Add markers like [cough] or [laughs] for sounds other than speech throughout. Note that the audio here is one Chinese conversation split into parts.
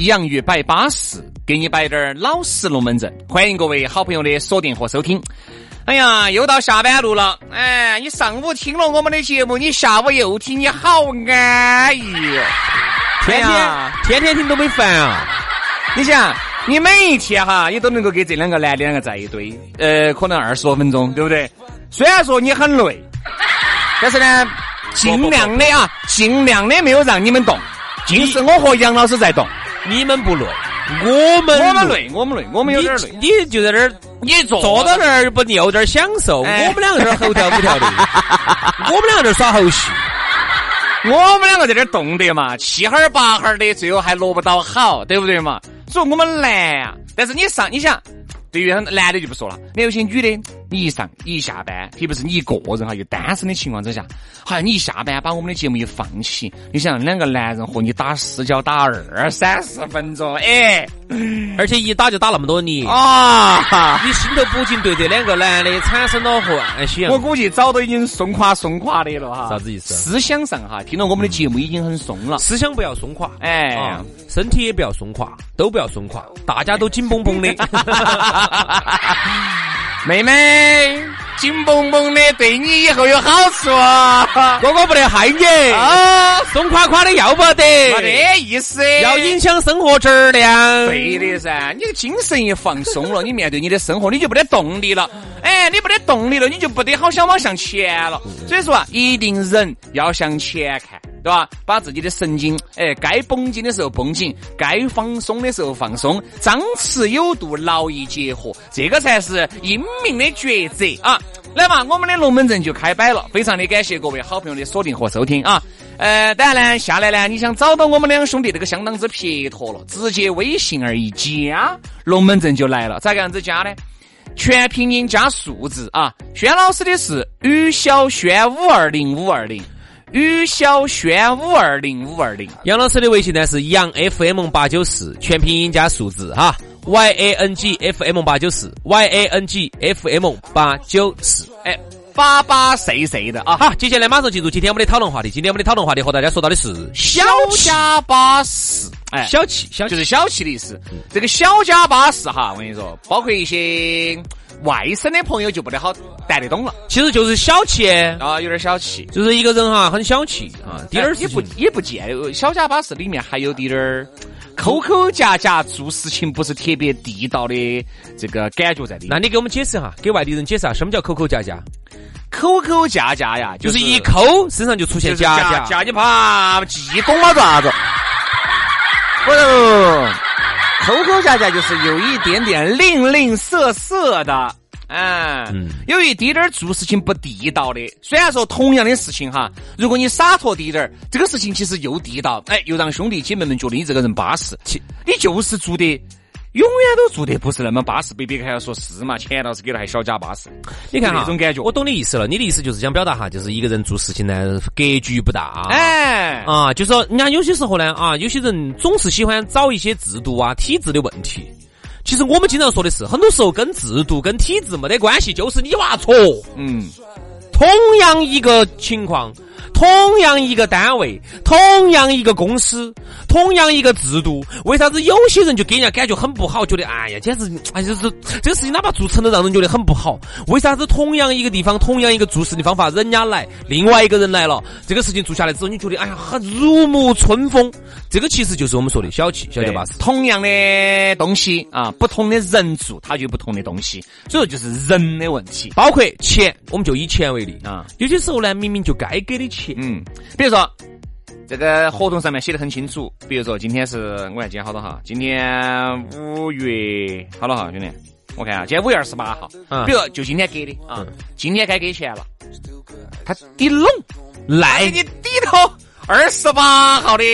洋芋摆巴士，给你摆点儿老实龙门阵。欢迎各位好朋友的锁定和收听。哎呀，又到下班路了。哎，你上午听了我们的节目，你下午又听，你好安逸。天天天天听都没烦啊！你想，你每一天哈，你都能够跟这两个男的两个在一堆，呃，可能二十多分钟，对不对？虽然说你很累，但是呢，尽量的啊，尽量的没有让你们动，尽是我和杨老师在动，你们不累。我们我们累，我们累，我们有点累。你就在那儿，你坐坐到那儿不你有点享受。我们两个在那儿猴跳舞跳的，[laughs] 我们两个在耍猴戏，我们两个在这儿动的嘛，七哈儿八哈儿的，最后还落不到好，对不对嘛？所以我们难啊。但是你上，你想。对于男的就不说了，那有些女的，你一上一下班，特别是你一个人哈，又单身的情况之下，好像你一下班把我们的节目一放起，你想两个男人和你打私交打二三十分钟，哎，而且一打就打那么多年啊，你心头不禁对这两个男的产生了幻想。我估计早都已经松垮松垮的了哈。啥子意思？思想上哈，听了我们的节目已经很松了。思想不要松垮，哎，身体也不要松垮，都不要松垮，大家都紧绷绷的。[laughs] [laughs] 妹妹，紧绷绷的对你以后有好处啊！哥哥不得害你啊！松垮垮的要不得，没得意思，要影响生活质量。对的噻，你的精神一放松了，[laughs] 你面对你的生活，你就没得动力了。哎，你没得动力了，你就不得好想往向前了。所以说啊，一定人要向前看。对吧？把自己的神经，哎，该绷紧的时候绷紧，该放松的时候放松，张弛有度，劳逸结合，这个才是英明的抉择啊！来嘛，我们的龙门阵就开摆了，非常的感谢各位好朋友的锁定和收听啊！呃，当然呢，下来呢，你想找到我们两兄弟，这个相当之撇脱了，直接微信而一加，龙门阵就来了。咋个样子加呢？全拼音加数字啊！轩老师的是于小轩五二零五二零。于小轩五二零五二零，杨老师的微信呢是杨 FM 八九四，全拼音加数字哈，Y A N G F M 八九四，Y A N G F M 八九四，哎，巴巴碎碎的啊！好，接下来马上进入今天我们的讨论话题。今天我们的讨论话题和大家说到的是小家巴士，哎，小气，小就是小气的意思。这个小家巴士哈，我跟你说，包括一些。外省的朋友就不得好带得懂了，其实就是小气啊，有点小气，就是一个人哈很小气啊，点儿也不也不见小家巴士里面还有点儿抠抠夹夹做事情不是特别地道的这个感觉在里。那你给我们解释哈，给外地人解释下什么叫抠抠夹夹？抠抠夹夹呀，就是一抠身上就出现夹夹，夹你怕激动了咋子？不是。抠抠恰恰就是有一点点吝吝啬啬的，嗯，有一滴点儿做事情不地道的。虽然说同样的事情哈，如果你洒脱滴点儿，这个事情其实又地道，哎，又让兄弟姐妹们觉得你这个人巴适。你就是做的。永远都做得不是那么巴适，被别个还要说是嘛？钱倒是给了，还小家巴适。你看哈，这种感觉，我懂你意思了。你的意思就是想表达哈，就是一个人做事情呢，格局不大。哎，啊，就说人家有些时候呢，啊，有些人总是喜欢找一些制度啊、体制的问题。其实我们经常说的是，很多时候跟制度、跟体制没得关系，就是你娃错。嗯，同样一个情况。同样一个单位，同样一个公司，同同样一个制度，为啥子有些人就给人家感觉很不好？觉得哎呀，简直哎，就是这个事情哪怕做成了，让人觉得很不好。为啥子同样一个地方，同样一个做事的方法，人家来，另外一个人来了，这个事情做下来之后，你觉得哎呀，很如沐春风。这个其实就是我们说的小气，小气巴适。同样的东西啊，不同的人做，它就不同的东西。所以说，就是人的问题。包括钱，我们就以钱为例啊，有些时候呢，明明就该给的钱，嗯，比如说。这个合同上面写的很清楚，比如说今天是我看今天好多号，今天五月好多号，兄弟，我看啊，今天五月二十八号，比如就今天给的啊，今天该给钱了，他抵拢赖给你抵到二十八号的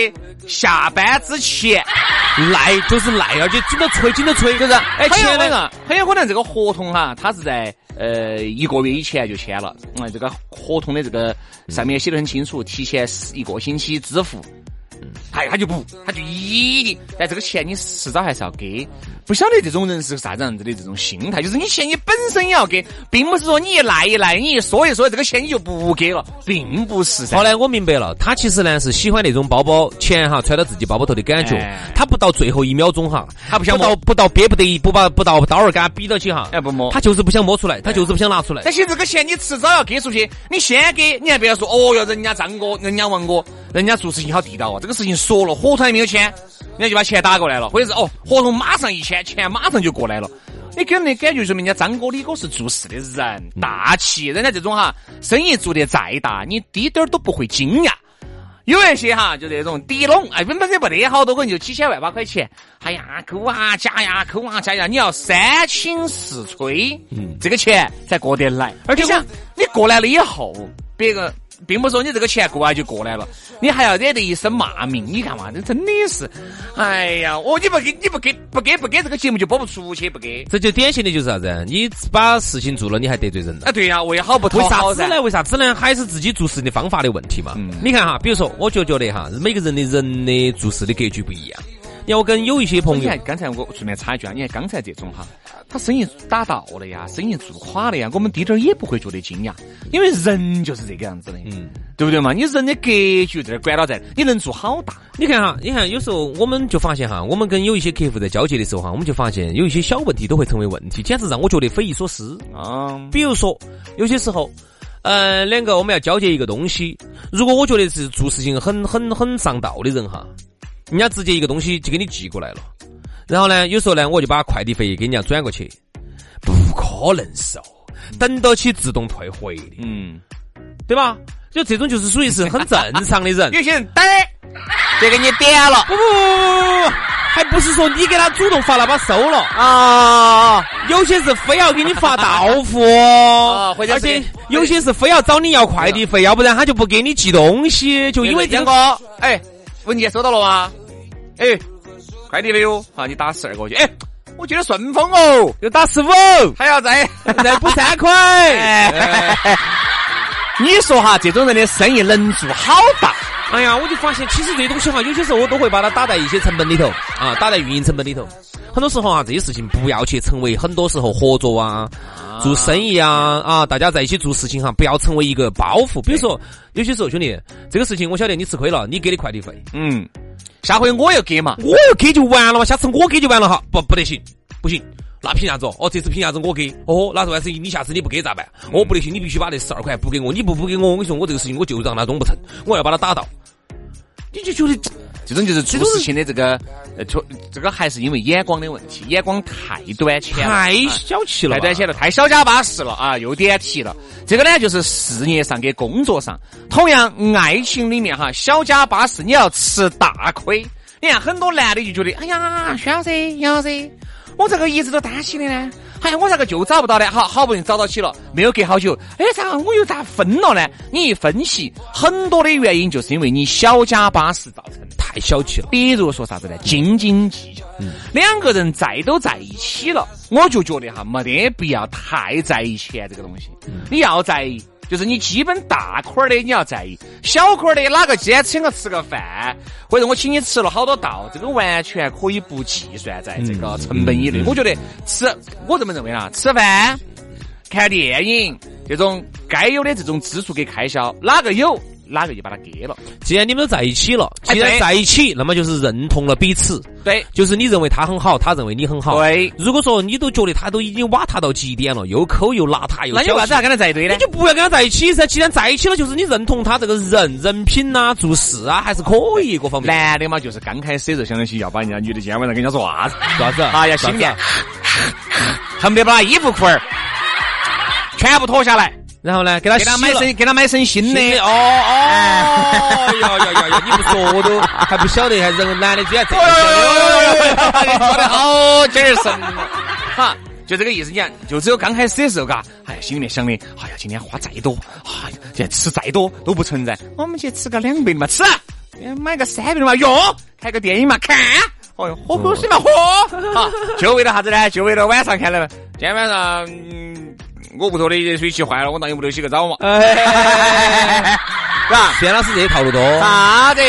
下班之前，[laughs] 赖就是赖，而且紧着催，紧着催，就是哎，钱那个很有可能这个合同哈，他是在。呃，一个月以前就签了，嗯，这个合同的这个上面写的很清楚，提前一个星期支付。哎，他就不，他就一定，但这个钱你迟早还是要给。不晓得这种人是啥子样子的这种心态，就是你钱你本身也要给，并不是说你一赖一赖，你一说一说这个钱你就不给了，并不是。后来我明白了，他其实呢是喜欢那种包包钱哈揣到自己包包头的感觉，他不到最后一秒钟哈，他不想不到不到憋不得不把不到刀儿给他逼到起哈，哎不摸，他就是不想摸出来，他就是不想拿出来。但是这个钱你迟早要给出去，你先给，你还不要说哦哟，人家张哥，人家王哥，人家做事情好地道啊，这个事情说了，合同还没有签。人家就把钱打过来了，或者是哦，合同马上一签，钱钱马上就过来了。你给人的感觉说明人家张哥、李哥是做事的人，大气。人家这种哈，生意做得再大，你滴点儿都不会惊讶。有一些哈，就这种底拢，哎，本本身不得好多，可能就几千万把块钱。哎呀，抠啊加呀，抠啊加呀，你要三请四催，嗯，这个钱才过得来。而且想，你过来了以后，别个。并不是说你这个钱过来就过来了，你还要惹得一身骂名，你看嘛，这真的是，哎呀，我你不给你不给不给不给这个节目就播不出去，不给，这就典型的就是啥子？你把事情做了，你还得罪人了？啊，对呀，为好不讨好？为啥子呢？为啥子呢？还是自己做事的方法的问题嘛。你看哈，比如说，我就觉得哈，每个人的人的做事的格局不一样。你要跟有一些朋友，你看刚才我顺便插一句啊，你看刚才这种哈。他生意打到了呀，生意做垮了呀，我们滴点儿也不会觉得惊讶，因为人就是这个样子的，嗯，对不对嘛？你人的格局在这管到在，你能做好大。你看哈，你看有时候我们就发现哈，我们跟有一些客户在交接的时候哈，我们就发现有一些小问题都会成为问题，简直让我觉得匪夷所思啊。比如说有些时候，呃，两个我们要交接一个东西，如果我觉得是做事情很很很上道的人哈，人家直接一个东西就给你寄过来了。然后呢，有时候呢，我就把快递费给人家转过去，不可能是哦，等到起自动退回的，嗯，对吧？就这种就是属于是很正常的人。[laughs] 有些人等，就给你点了，不不不不不，还不是说你给他主动发了把收了啊？有些是非要给你发到付，而且有些是非要找你要快递费，要不然他就不给你寄东西，就因为这个。哎，文件收到了吗？哎。快递没有？好，你打十二过去。哎，我觉得顺丰哦，又打十五，还要再再补三块。你说哈，这种人的生意能做好大？哎呀，我就发现，其实这东西哈，有些时候我都会把它打在一些成本里头啊，打在运营成本里头。很多时候啊，这些事情不要去成为很多时候合作啊、做生意啊啊，大家在一起做事情哈，不要成为一个包袱。比如说，有些时候兄弟，这个事情我晓得你吃亏了，你给的快递费，嗯。下回我要给嘛，我要给就完了嘛，下次我给就完了哈，不不得行，不行，那凭啥子？哦，这次凭啥子我给？哦，那万一你下次你不给咋办？哦，不得行，你必须把那十二块补给我，你不补给我，我跟你说，我这个事情我就让他弄不成，我要把他打到。你就觉得这种就是做事情的这个，呃，错，这个还是因为眼光的问题，眼光太短浅，太小气了，太短浅了，太小家巴适了啊！又点题了，这个呢就是事业上跟工作上，同样爱情里面哈，小家巴适你要吃大亏。你看很多男的就觉得，哎呀，薛老师、杨老师，我这个一直都担心的呢。哎呀，我咋个就找不到呢？好好不容易找到起了，没有隔好久，哎，咋我又咋分了呢？你一分析，很多的原因就是因为你小家巴适造成的，太小气了。比如说啥子呢？斤斤计较。嗯两个人在都在一起了，我就觉得哈，没得必要太在意钱这个东西。你要在意。就是你基本大块的你要在意，小块的哪个今天请我吃个饭，或者我请你吃了好多道，这个完全可以不计算在这个成本以内。我觉得吃，我这么认为啊，吃饭、看电影这种该有的这种支出跟开销，哪个有哪个就把他给了。既然你们都在一起了，既然在一起，那么就是认同了彼此。对，就是你认为他很好，他认为你很好。对，如果说你都觉得他都已经瓦塌到极点了，又抠又邋遢又……那你为啥子要跟他在一堆呢？你就不要跟他在一起噻。既然在一起了，就是你认同他这个人人品呐、做事啊，还是可以各方面。男的嘛，就是刚开始的时候，相当于要把人家女的今天晚上跟人家说啥子？啥子？啊，要心面，恨不 [laughs] 得把衣服裤儿全部脱下来。然后呢，给他给他买身，给他买身新的。哦哦，呀呀呀呀！你不说我都还不晓得，还人男的居然这样。你说的好精神，哈，就这个意思。你看，就只有刚开始的时候，嘎，哎呀，心里面想的，哎呀，今天花再多，哎呀，今天吃再多都不存在。我们去吃个两百的嘛，吃；买个三百的嘛，用；看个电影嘛，看；哦哟，喝口水嘛，喝。好，就为了啥子呢？就为了晚上看了，今天晚上。我屋头的热水器坏了，我到你屋头洗个澡嘛。[laughs] 是吧？卞老师这些套路多。啥的，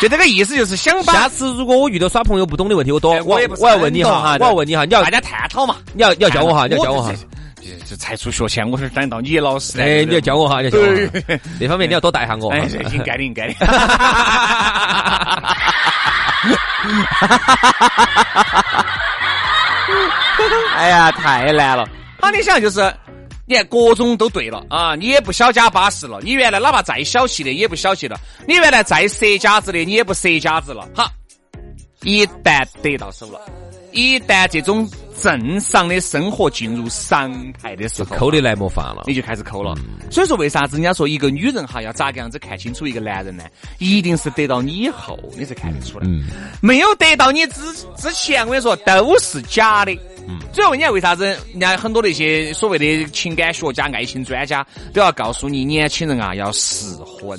就这个意思，就是想把。下次如果我遇到耍朋友不懂的问题，我多我我要问你哈，我要问你哈，你要大家探讨嘛。你要你要教我哈，你要教我哈。这才出学前，我是当到你老师哎，你要教我哈，你要教我。这方面你要多带下我。哎，应该的，应该的。[laughs] [laughs] 哎呀，太难了。那你想就是，你看各种都对了啊，你也不小家巴适了，你原来哪怕再小气的也不小气了，你原来再色家子的你也不色家子了。哈，一旦得到手了，一旦这种正常的生活进入常态的时候，抠的来莫法了，你就开始抠了。所以说，为啥子人家说一个女人哈要咋个样子看清楚一个男人呢？一定是得到你以后你才看得出来，没有得到你之之前，我跟你说都是假的。嗯，最后你为啥子？人家很多那些所谓的情感学家、爱情专家都要告诉你，年轻人啊要试婚，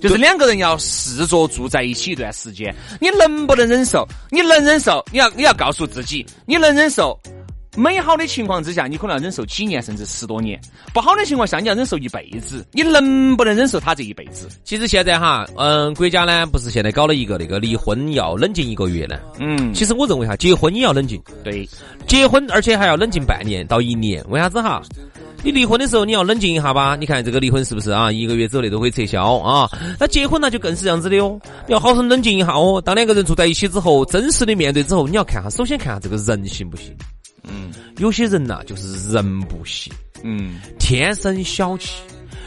就是两个人要试着住在一起一段时间。你能不能忍受？你能忍受？你要你要告诉自己，你能忍受。美好的情况之下，你可能要忍受几年甚至十多年；不好的情况下，你要忍受一辈子。你能不能忍受他这一辈子？其实现在哈，嗯，国家呢不是现在搞了一个那个离婚要冷静一个月呢？嗯，其实我认为哈，结婚也要冷静。对，结婚而且还要冷静半年到一年。为啥子哈？你离婚的时候你要冷静一下吧？你看这个离婚是不是啊？一个月之内都可以撤销啊？那结婚那就更是这样子的哦。你要好生冷静一下哦。当两个人住在一起之后，真实的面对之后，你要看哈，首先看下这个人行不行。嗯，有些人呐，就是人不行，嗯，天生小气。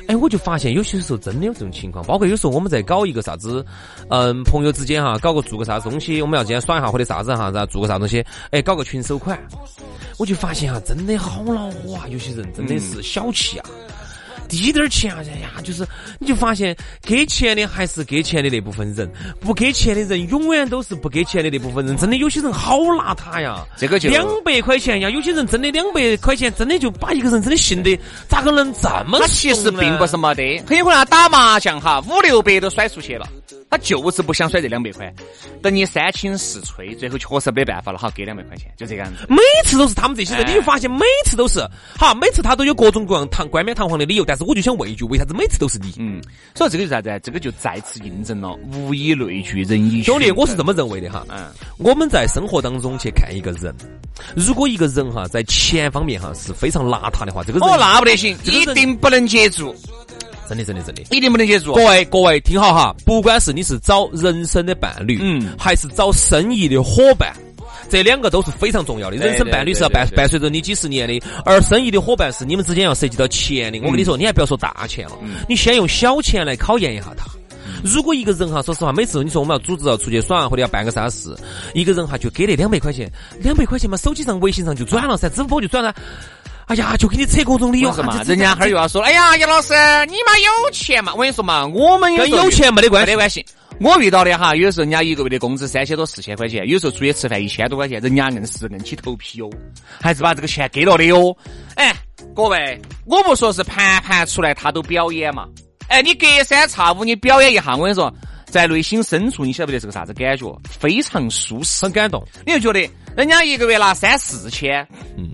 哎，我就发现有些时候真的有这种情况，包括有时候我们在搞一个啥子，嗯，朋友之间哈，搞个做个啥子东西，我们要今天耍一下或者啥子哈，然后做个啥东西，哎，搞个群收款，我就发现哈，真的好恼火啊！有些人真的是小气啊。滴点儿钱哎呀，就是你就发现给钱的还是给钱的那部分人，不给钱的人永远都是不给钱的那部分人。真的有些人好邋遢呀，这个就两百块钱呀，有些人真的两百块钱真的就把一个人真的信得咋个能这么？他其实并不是没得，很有可能他打麻将哈五六百都甩出去了。他就是不想甩这两百块，等你三清四吹，最后确实没办法了，哈给两百块钱，就这个样子。每次都是他们这些人，你就发现每次都是，好，每次他都有各种各样堂冠冕堂皇的理由，但是我就想问一句，为啥子每次都是你？嗯，所以这个是啥子？这个就再次印证了物以类聚，人以兄弟，我是这么认为的哈。嗯，我们在生活当中去看一个人，如果一个人哈在钱方面哈是非常邋遢的话，这个人哦那不得行，一定不能接住。真的，真的，真的，一定不能接住。各位，各位听好哈，不管是你是找人生的伴侣，嗯，还是找生意的伙伴，这两个都是非常重要的。人生伴侣是要伴伴随着你几十年的，而生意的伙伴是你们之间要涉及到钱的。我跟你说，你还不要说大钱了，你先用小钱来考验一下他。如果一个人哈，说实话，每次你说我们要组织要出去耍或者要办个啥事，一个人哈就给那两百块钱，两百块钱嘛，手机上、微信上就转了噻，支付宝就转了。哎呀，就给你扯各种理由嘛，人家哈儿又要说，哎呀，杨老师，你妈有钱嘛？我跟你说嘛，我们跟有钱没得关系，没得关系。我遇到的哈，有时候人家一个月的工资三千多、四千块钱，有时候出去吃饭一千多块钱，人家硬是硬起头皮哟，还是把这个钱给了的哟。哎，各位，我不说是盘盘出来他都表演嘛。哎，你隔三差五你表演一下，我跟你说，在内心深处你晓不得是个啥子感觉？非常舒适，很感动。你就觉得人家一个月拿三四千，嗯。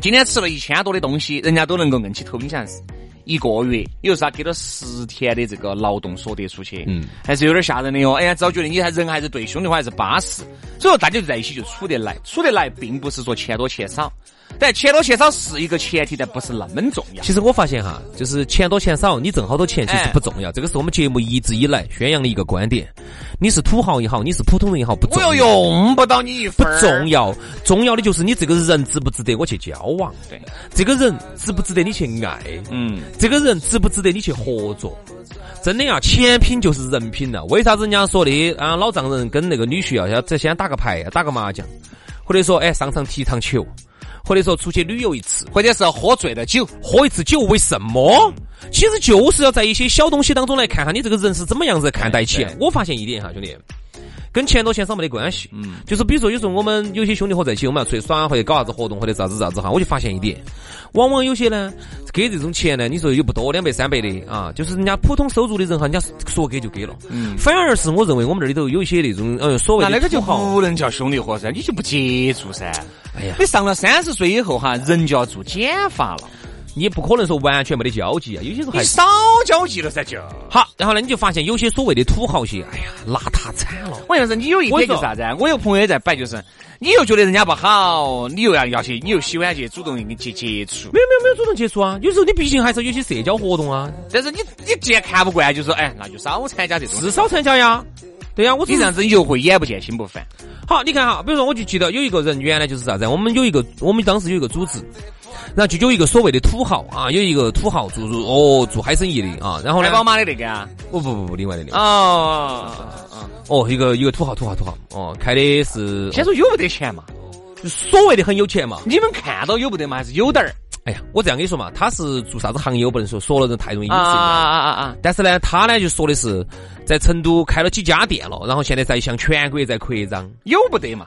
今天吃了一千多的东西，人家都能够硬起头，你想是一个月，有时候给了十天的这个劳动所得出去，嗯，还是有点吓人的哟。哎呀，只要觉得你还人还是对兄弟伙还是巴适，所以说大家在一起就处得来，处得来，并不是说钱多钱少。但钱多钱少是一个前提，但不是那么重要。其实我发现哈，就是钱多钱少，你挣好多钱其实不重要。这个是我们节目一直以来宣扬的一个观点。你是土豪也好，你是普通人也好，不重要。我又用不到你一分不重要，重要的就是你这个人值不值得我去交往。对，这个人值不值得你去爱？嗯，这个人值不值得你去合作？真的呀，钱品就是人品了。为啥子人家说的啊？老丈人跟那个女婿要，要在先打个牌，打个麻将，或者说哎上场踢场球。或者说出去旅游一次，或者是喝醉了酒，喝一次酒，为什么？其实就是要在一些小东西当中来看看你这个人是怎么样子看待钱。我发现一点哈，兄弟，跟钱多钱少没得关系。嗯，就是比如说有时候我们有些兄弟伙在一起，我们要出去耍或者搞啥子活动或者啥子啥子哈，我就发现一点，往往有些呢给这种钱呢，你说又不多，两百三百的啊，就是人家普通收入的人哈，人家说给就给了。嗯，反而是我认为我们这里头有一些那种呃所谓的那个就不能叫兄弟伙噻，你就不接触噻。哎呀，你上了三十岁以后哈，人就要做减法了。你不可能说完全没得交际啊，有些时候还少交际了噻就。好，然后呢，你就发现有些所谓的土豪些，哎呀，邋遢惨了。我要是你有一点就是啥子？我有朋友也在摆，就是你又觉得人家不好，你又要要去，你又喜欢去主动去接触。没有没有没有主动接触啊，有时候你毕竟还是有些社交活动啊。但是你你既然看不惯，就说哎，那就少参加这种。是少参加呀。对呀，我你这样子你就会眼不见心不烦。好，你看哈，比如说我就记得有一个人原来就是啥子，我们有一个我们当时有一个组织。然后就有一个所谓的土豪啊，有一个土豪做做哦做海生意的啊，然后呢？宝马的那个啊？不不不不，另外的那个哦哦，一个一个土豪土豪土豪哦，开的是先说有不得钱嘛？所谓的很有钱嘛？你们看到有不得嘛？还是有点儿？哎呀，我这样跟你说嘛，他是做啥子行业我不能说，说了人太容易隐私啊啊啊啊！但是呢，他呢就说的是在成都开了几家店了，然后现在在向全国在扩张，有不得嘛？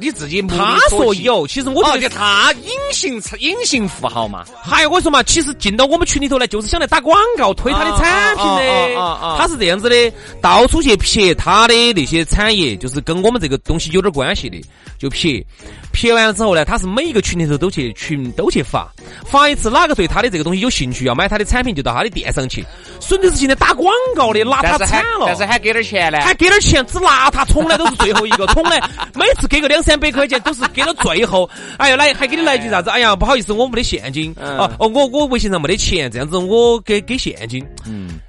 你自己他说有，其实我觉得他隐形隐形富豪嘛。还有我说嘛，其实进到我们群里头来就是想来打广告推他的产品的，他是这样子的，到处去撇他的那些产业，就是跟我们这个东西有点关系的，就撇。撇完了之后呢，他是每一个群里头都去群都去发，发一次哪个对他的这个东西有兴趣要买他的产品，就到他的店上去。纯粹是现在打广告的，邋遢惨了。但是还给点钱呢？还给点钱，只邋遢，从来都是最后一个，从 [laughs] 来每次给个两三百块钱都是给到最后。哎呀，来还给你来句啥子？哎呀，不好意思，我没得现金。哦哦，我我微信上没得钱，这样子我给给现金。嗯。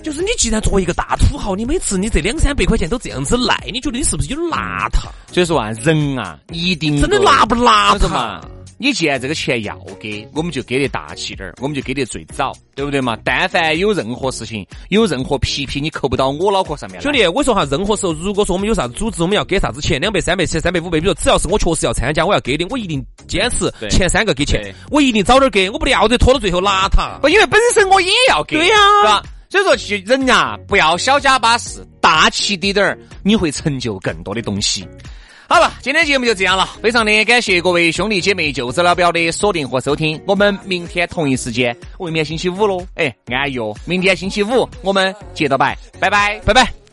就是你既然作为一个大土豪，你每次你这两三百块钱都这样子赖，你觉得你是不是有点邋遢？所以说啊，人啊，一定真的邋不邋遢嘛？你既然这个钱要给，我们就给得大气点儿，我们就给得最早，对不对嘛？但凡有任何事情，有任何皮皮，你扣不到我脑壳上面。兄弟，我说哈，任何时候，如果说我们有啥子组织，我们要给啥子钱，两百、三百、三三百、五百，比如说只要是我确实要参加，我要给的，我一定坚持前三个给钱，我一定早点给，我不要得拖到最后邋遢。不，因为本身我也要给，对呀，是吧？所以说，其人呀，不要小家巴事，大气滴点儿，你会成就更多的东西。好了，今天节目就这样了，非常的感谢各位兄弟姐妹、舅子老表的锁定和收听。我们明天同一时间，未免星期五喽，哎，安逸哦。明天星期五，我们接着拜，拜拜，拜拜。